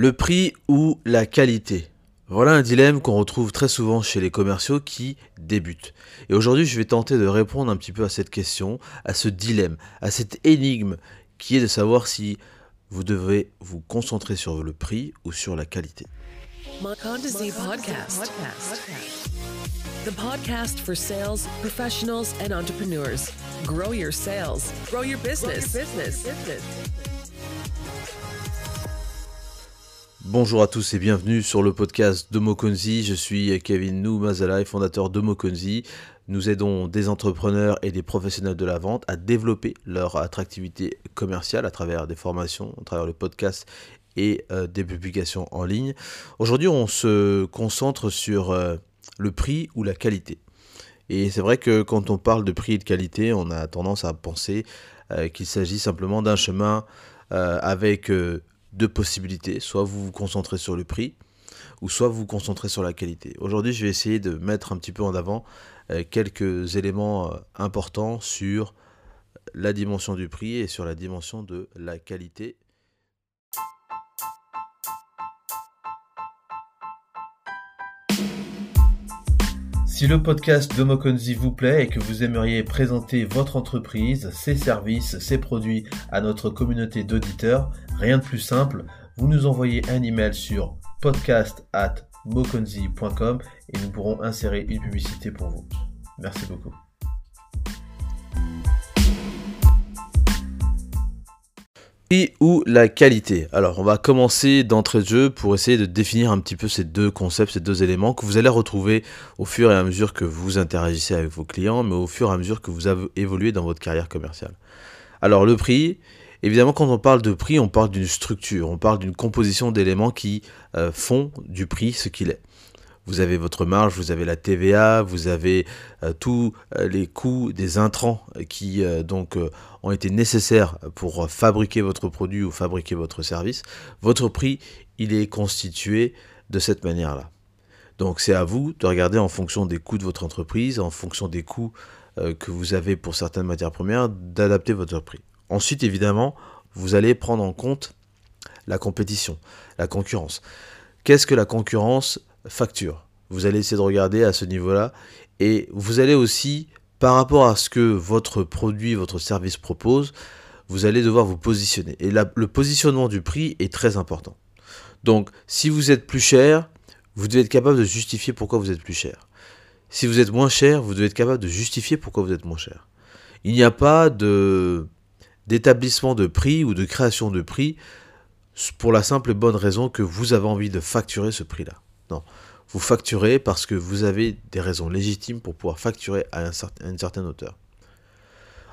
Le prix ou la qualité Voilà un dilemme qu'on retrouve très souvent chez les commerciaux qui débutent. Et aujourd'hui, je vais tenter de répondre un petit peu à cette question, à ce dilemme, à cette énigme qui est de savoir si vous devez vous concentrer sur le prix ou sur la qualité. Podcast. The podcast for sales professionals and entrepreneurs. Grow your sales, grow your business. business. Bonjour à tous et bienvenue sur le podcast de Mokonzi. Je suis Kevin Nou Mazalai, fondateur de Mokonzi. Nous aidons des entrepreneurs et des professionnels de la vente à développer leur attractivité commerciale à travers des formations, à travers le podcast et euh, des publications en ligne. Aujourd'hui, on se concentre sur euh, le prix ou la qualité. Et c'est vrai que quand on parle de prix et de qualité, on a tendance à penser euh, qu'il s'agit simplement d'un chemin avec deux possibilités. Soit vous vous concentrez sur le prix, ou soit vous vous concentrez sur la qualité. Aujourd'hui, je vais essayer de mettre un petit peu en avant euh, quelques éléments euh, importants sur la dimension du prix et sur la dimension de la qualité. Si le podcast de Mokonzi vous plaît et que vous aimeriez présenter votre entreprise, ses services, ses produits à notre communauté d'auditeurs, rien de plus simple, vous nous envoyez un email sur podcast at et nous pourrons insérer une publicité pour vous. Merci beaucoup. Prix ou la qualité. Alors, on va commencer d'entrée de jeu pour essayer de définir un petit peu ces deux concepts, ces deux éléments que vous allez retrouver au fur et à mesure que vous interagissez avec vos clients, mais au fur et à mesure que vous évoluez dans votre carrière commerciale. Alors, le prix, évidemment, quand on parle de prix, on parle d'une structure, on parle d'une composition d'éléments qui euh, font du prix ce qu'il est. Vous avez votre marge, vous avez la TVA, vous avez euh, tous euh, les coûts des intrants qui euh, ont été nécessaires pour fabriquer votre produit ou fabriquer votre service. Votre prix, il est constitué de cette manière-là. Donc c'est à vous de regarder en fonction des coûts de votre entreprise, en fonction des coûts que vous avez pour certaines matières premières, d'adapter votre prix. Ensuite, évidemment, vous allez prendre en compte la compétition, la concurrence. Qu'est-ce que la concurrence facture. Vous allez essayer de regarder à ce niveau-là. Et vous allez aussi, par rapport à ce que votre produit, votre service propose, vous allez devoir vous positionner. Et le positionnement du prix est très important. Donc, si vous êtes plus cher, vous devez être capable de justifier pourquoi vous êtes plus cher. Si vous êtes moins cher, vous devez être capable de justifier pourquoi vous êtes moins cher. Il n'y a pas d'établissement de prix ou de création de prix pour la simple et bonne raison que vous avez envie de facturer ce prix-là. Non. Vous facturez parce que vous avez des raisons légitimes pour pouvoir facturer à, une certaine hauteur.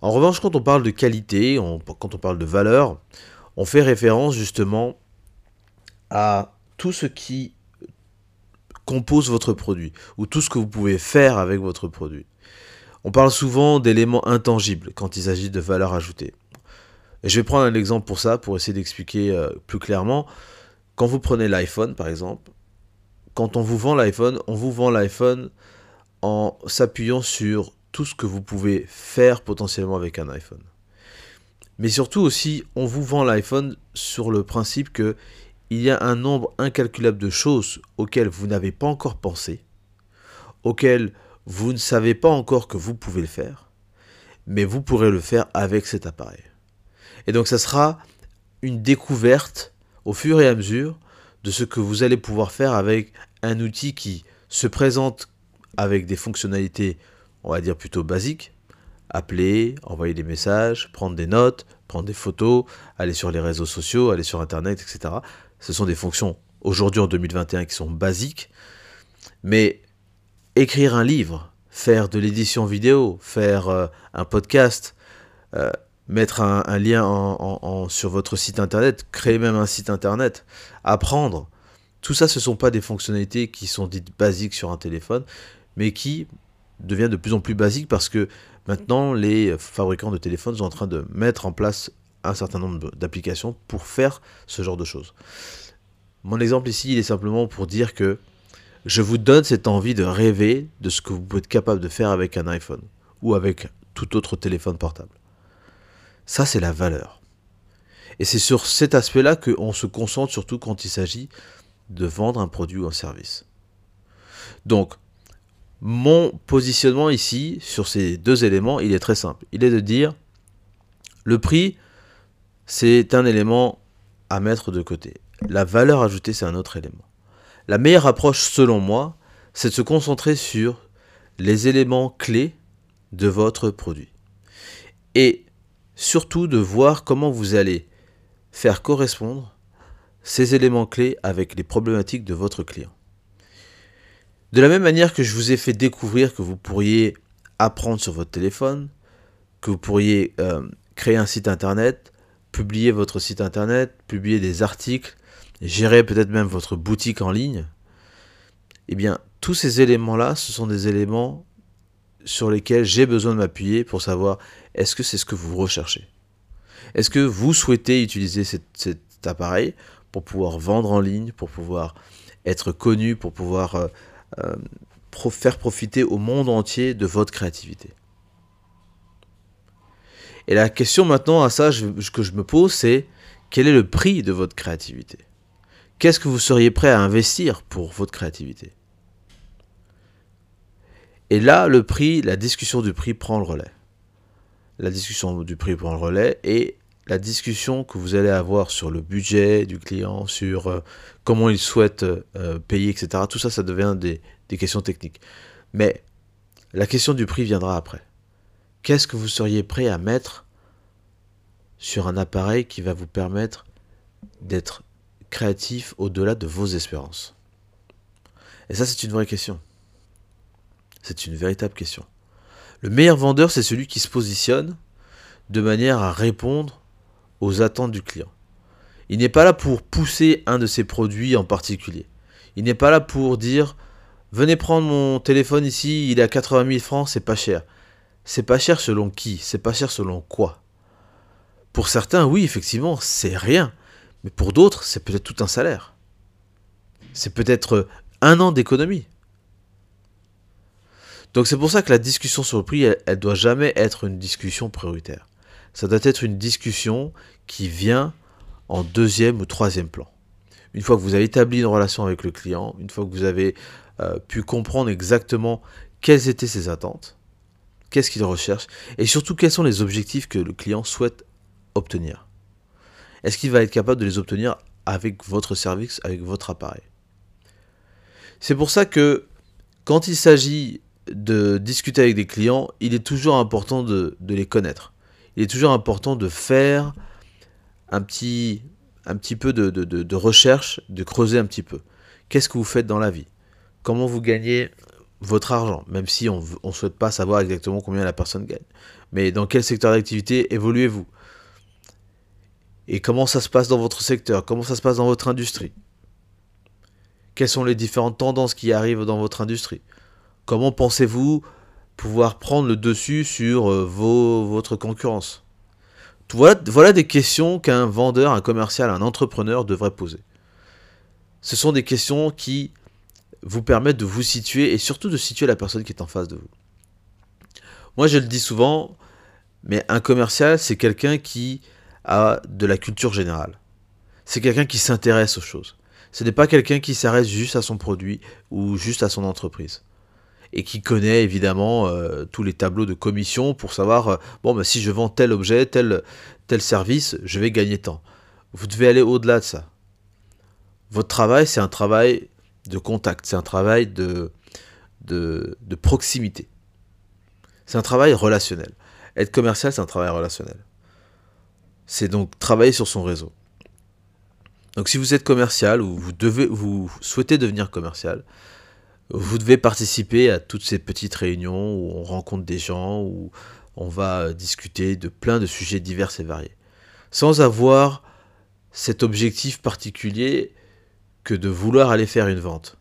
En revanche, quand on parle de qualité, quand on parle de valeur, on fait référence justement à tout ce qui compose votre produit ou tout ce que vous pouvez faire avec votre produit. On parle souvent d'éléments intangibles quand il s'agit de valeur ajoutée. Et je vais prendre un exemple pour ça, pour essayer d'expliquer euh, plus clairement. Quand vous prenez l'iPhone, par exemple, quand on vous vend l'iPhone, on vous vend l'iPhone en s'appuyant sur tout ce que vous pouvez faire potentiellement avec un iPhone. Mais surtout aussi, on vous vend l'iPhone sur le principe que il y a un nombre incalculable de choses auxquelles vous n'avez pas encore pensé, auxquelles vous ne savez pas encore que vous pouvez le faire, mais vous pourrez le faire avec cet appareil. Et donc ça sera une découverte au fur et à mesure de ce que vous allez pouvoir faire avec un outil qui se présente avec des fonctionnalités, on va dire plutôt basiques, appeler, envoyer des messages, prendre des notes, prendre des photos, aller sur les réseaux sociaux, aller sur Internet, etc. Ce sont des fonctions aujourd'hui en 2021 qui sont basiques, mais écrire un livre, faire de l'édition vidéo, faire euh, un podcast, euh, mettre un, lien sur votre site internet, créer même un site internet, apprendre. Tout ça, ce ne sont pas des fonctionnalités qui sont dites basiques sur un téléphone, mais qui deviennent de plus en plus basiques parce que maintenant, les fabricants de téléphones sont en train de mettre en place un certain nombre d'applications pour faire ce genre de choses. Mon exemple ici, il est simplement pour dire que je vous donne cette envie de rêver de ce que vous pouvez être capable de faire avec un iPhone ou avec tout autre téléphone portable. Ça, c'est la valeur. Et c'est sur cet aspect-là qu'on se concentre surtout quand il s'agit de vendre un produit ou un service. Donc, mon positionnement ici sur ces deux éléments, il est très simple. Il est de dire, le prix, c'est un élément à mettre de côté. La valeur ajoutée, c'est un autre élément. La meilleure approche, selon moi, c'est de se concentrer sur les éléments clés de votre produit. Et surtout de voir comment vous allez faire correspondre ces éléments clés avec les problématiques de votre client. De la même manière que je vous ai fait découvrir que vous pourriez apprendre sur votre téléphone, que vous pourriez euh, créer un site internet, publier votre site internet, publier des articles, gérer peut-être même votre boutique en ligne, eh bien, tous ces éléments-là, ce sont des éléments sur lesquels j'ai besoin de m'appuyer pour savoir est-ce que c'est ce que vous recherchez? Est-ce que vous souhaitez utiliser cet, appareil pour pouvoir vendre en ligne, pour pouvoir être connu, pour pouvoir euh, euh, faire profiter au monde entier de votre créativité? Et la question maintenant à ça que je me pose, c'est quel est le prix de votre créativité? Qu'est-ce que vous seriez prêt à investir pour votre créativité? Et là, le prix, la discussion du prix prend le relais. La discussion du prix prend le relais et la discussion que vous allez avoir sur le budget du client, sur euh, comment il souhaite euh, payer, etc. Tout ça, ça devient des, des questions techniques. Mais la question du prix viendra après. Qu'est-ce que vous seriez prêt à mettre sur un appareil qui va vous permettre d'être créatif au-delà de vos espérances? Et ça, c'est une vraie question. C'est une véritable question. Le meilleur vendeur, c'est celui qui se positionne de manière à répondre aux attentes du client. Il n'est pas là pour pousser un de ses produits en particulier. Il n'est pas là pour dire venez prendre mon téléphone ici, il est à 80 000 francs, c'est pas cher. C'est pas cher selon qui C'est pas cher selon quoi Pour certains, oui, effectivement, c'est rien. Mais pour d'autres, c'est peut-être tout un salaire. C'est peut-être un an d'économie. Donc c'est pour ça que la discussion sur le prix, elle, ne doit jamais être une discussion prioritaire. Ça doit être une discussion qui vient en deuxième ou troisième plan. Une fois que vous avez établi une relation avec le client, une fois que vous avez euh, pu comprendre exactement quelles étaient ses attentes, qu'est-ce qu'il recherche, et surtout quels sont les objectifs que le client souhaite obtenir. Est-ce qu'il va être capable de les obtenir avec votre service, avec votre appareil? C'est pour ça que quand il s'agit de discuter avec des clients, il est toujours important de, les connaître. Il est toujours important de faire un petit, peu de, recherche, de creuser un petit peu. Qu'est-ce que vous faites dans la vie? Comment vous gagnez votre argent Même si on ne souhaite pas savoir exactement combien la personne gagne? Mais dans quel secteur d'activité évoluez-vous? Et comment ça se passe dans votre secteur? Comment ça se passe dans votre industrie? Quelles sont les différentes tendances qui arrivent dans votre industrie? Comment pensez-vous pouvoir prendre le dessus sur euh, vos, votre concurrence? Voilà, voilà des questions qu'un vendeur, un commercial, un entrepreneur devrait poser. Ce sont des questions qui vous permettent de vous situer et surtout de situer la personne qui est en face de vous. Moi, je le dis souvent, mais un commercial, c'est quelqu'un qui a de la culture générale. C'est quelqu'un qui s'intéresse aux choses. Ce n'est pas quelqu'un qui s'arrête juste à son produit ou juste à son entreprise et qui connaît évidemment euh, tous les tableaux de commission pour savoir euh, bon bah, si je vends tel objet, tel, service, je vais gagner tant. Vous devez aller au-delà de ça. Votre travail, c'est un travail de contact, c'est un travail de, proximité. C'est un travail relationnel. Être commercial, c'est un travail relationnel. C'est donc travailler sur son réseau. Donc si vous êtes commercial ou vous souhaitez devenir commercial, vous devez participer à toutes ces petites réunions où on rencontre des gens, où on va discuter de plein de sujets divers et variés. Sans avoir cet objectif particulier que de vouloir aller faire une vente.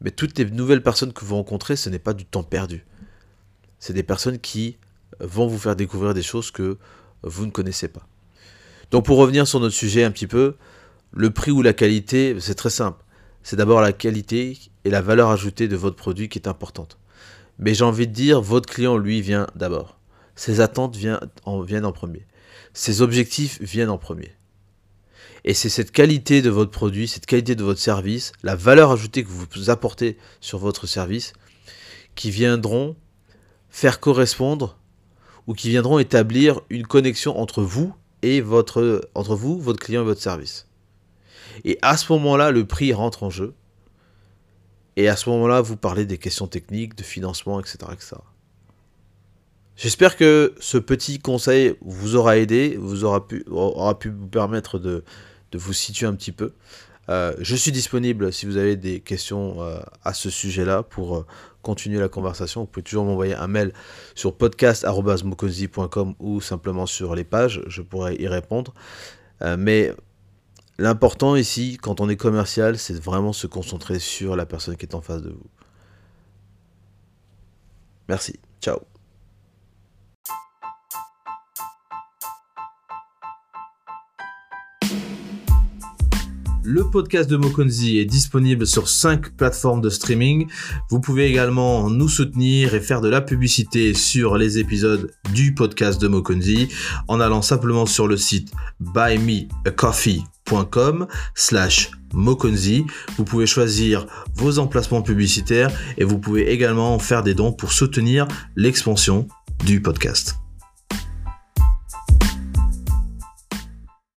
Mais toutes les nouvelles personnes que vous rencontrez, ce n'est pas du temps perdu. C'est des personnes qui vont vous faire découvrir des choses que vous ne connaissez pas. Donc pour revenir sur notre sujet un petit peu, le prix ou la qualité, c'est très simple c'est d'abord la qualité et la valeur ajoutée de votre produit qui est importante. Mais j'ai envie de dire, votre client, lui, vient d'abord. Ses attentes viennent en, premier. ces objectifs viennent en premier. Et c'est cette qualité de votre produit, cette qualité de votre service, la valeur ajoutée que vous apportez sur votre service, qui viendront faire correspondre ou qui viendront établir une connexion entre vous et entre vous, votre client et votre service. Et à ce moment-là, le prix rentre en jeu. Et à ce moment-là, vous parlez des questions techniques, de financement, etc. etc. J'espère que ce petit conseil vous aura aidé, vous aura pu, aura pu vous permettre de, de vous situer un petit peu. Euh, je suis disponible si vous avez des questions euh, à ce sujet-là pour euh, continuer la conversation. Vous pouvez toujours m'envoyer un mail sur podcast.mokonzi.com ou simplement sur les pages, je pourrai y répondre. mais l'important ici, quand on est commercial, c'est vraiment se concentrer sur la personne qui est en face de vous. Merci. Ciao. Le podcast de Mokonzi est disponible sur 5 plateformes de streaming. Vous pouvez également nous soutenir et faire de la publicité sur les épisodes du podcast de Mokonzi en allant simplement sur le site buymeacoffee.com Vous pouvez choisir vos emplacements publicitaires et vous pouvez également faire des dons pour soutenir l'expansion du podcast.